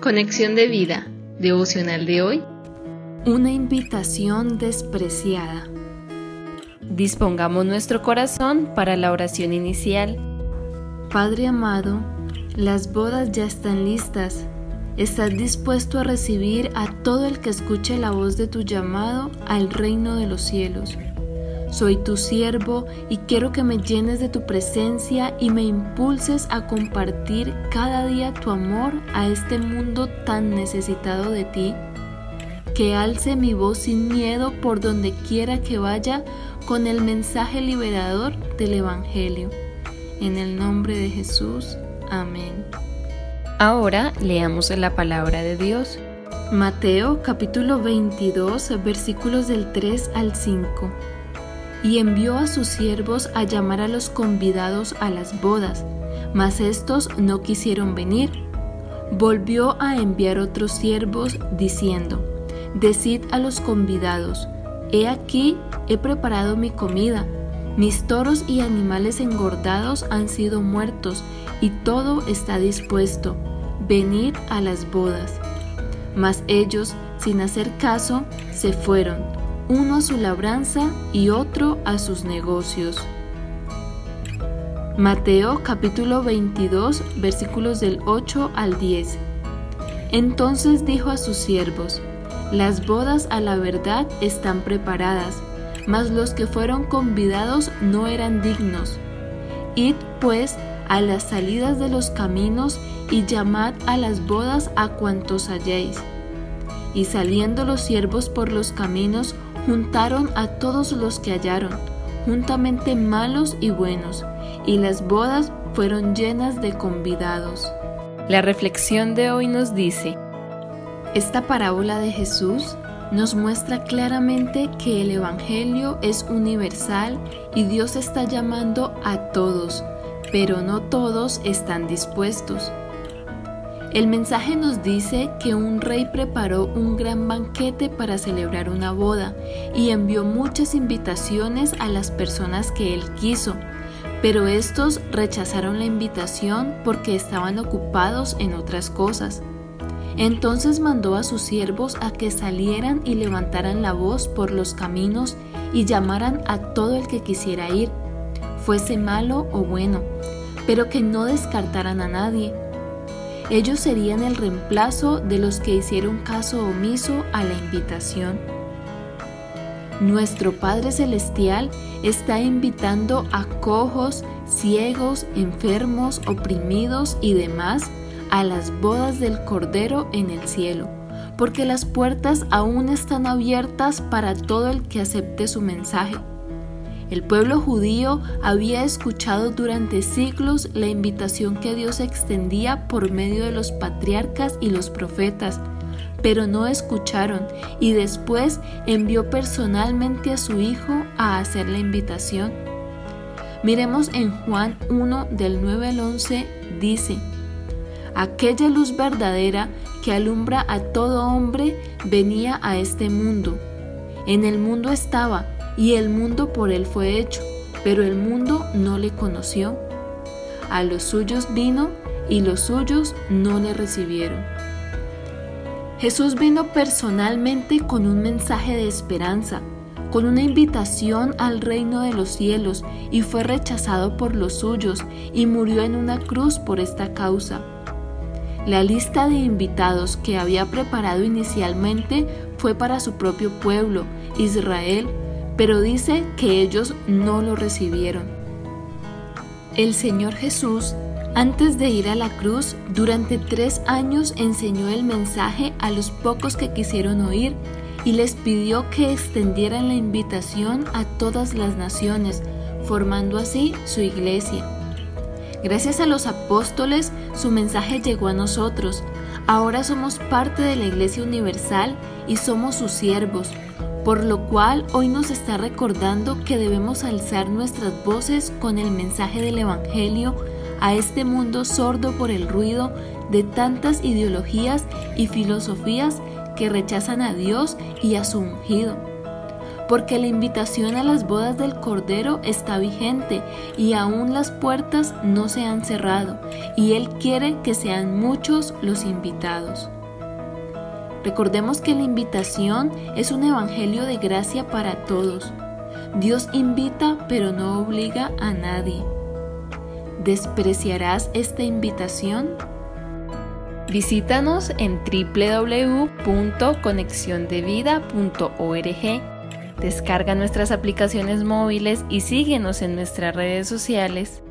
Conexión de vida, devocional de hoy. Una invitación despreciada. Dispongamos nuestro corazón para la oración inicial. Padre amado, las bodas ya están listas. ¿Estás dispuesto a recibir a todo el que escuche la voz de tu llamado al reino de los cielos? Soy tu siervo y quiero que me llenes de tu presencia y me impulses a compartir cada día tu amor a este mundo tan necesitado de ti. Que alce mi voz sin miedo por donde quiera que vaya con el mensaje liberador del Evangelio. En el nombre de Jesús. Amén. Ahora leamos la palabra de Dios. Mateo capítulo 22 versículos del 3 al 5 y envió a sus siervos a llamar a los convidados a las bodas, mas estos no quisieron venir. Volvió a enviar otros siervos, diciendo, Decid a los convidados, He aquí, he preparado mi comida, mis toros y animales engordados han sido muertos, y todo está dispuesto, venid a las bodas. Mas ellos, sin hacer caso, se fueron uno a su labranza y otro a sus negocios. Mateo capítulo 22 versículos del 8 al 10. Entonces dijo a sus siervos, Las bodas a la verdad están preparadas, mas los que fueron convidados no eran dignos. Id pues a las salidas de los caminos y llamad a las bodas a cuantos halléis. Y saliendo los siervos por los caminos, juntaron a todos los que hallaron, juntamente malos y buenos, y las bodas fueron llenas de convidados. La reflexión de hoy nos dice, esta parábola de Jesús nos muestra claramente que el Evangelio es universal y Dios está llamando a todos, pero no todos están dispuestos. El mensaje nos dice que un rey preparó un gran banquete para celebrar una boda y envió muchas invitaciones a las personas que él quiso, pero estos rechazaron la invitación porque estaban ocupados en otras cosas. Entonces mandó a sus siervos a que salieran y levantaran la voz por los caminos y llamaran a todo el que quisiera ir, fuese malo o bueno, pero que no descartaran a nadie ellos serían el reemplazo de los que hicieron caso omiso a la invitación. Nuestro Padre Celestial está invitando a cojos, ciegos, enfermos, oprimidos y demás a las bodas del Cordero en el cielo, porque las puertas aún están abiertas para todo el que acepte su mensaje. El pueblo judío había escuchado durante siglos la invitación que Dios extendía por medio de los patriarcas y los profetas, pero no escucharon y después envió personalmente a su Hijo a hacer la invitación. Miremos en Juan 1 del 9 al 11, dice, Aquella luz verdadera que alumbra a todo hombre venía a este mundo. En el mundo estaba, y el mundo por él fue hecho, pero el mundo no le conoció. A los suyos vino y los suyos no le recibieron. Jesús vino personalmente con un mensaje de esperanza, con una invitación al reino de los cielos y fue rechazado por los suyos y murió en una cruz por esta causa. La lista de invitados que había preparado inicialmente fue para su propio pueblo, Israel, pero dice que ellos no lo recibieron. El Señor Jesús, antes de ir a la cruz, durante tres años enseñó el mensaje a los pocos que quisieron oír y les pidió que extendieran la invitación a todas las naciones, formando así su iglesia. Gracias a los apóstoles, su mensaje llegó a nosotros. Ahora somos parte de la Iglesia Universal y somos sus siervos por lo cual hoy nos está recordando que debemos alzar nuestras voces con el mensaje del Evangelio a este mundo sordo por el ruido de tantas ideologías y filosofías que rechazan a Dios y a su ungido. porque la invitación a las bodas del Cordero está vigente y aún las puertas no se han cerrado, y Él quiere que sean muchos los invitados. Recordemos que la invitación es un evangelio de gracia para todos. Dios invita pero no obliga a nadie. ¿Despreciarás esta invitación? Visítanos en www.conexiondevida.org. Descarga nuestras aplicaciones móviles y síguenos en nuestras redes sociales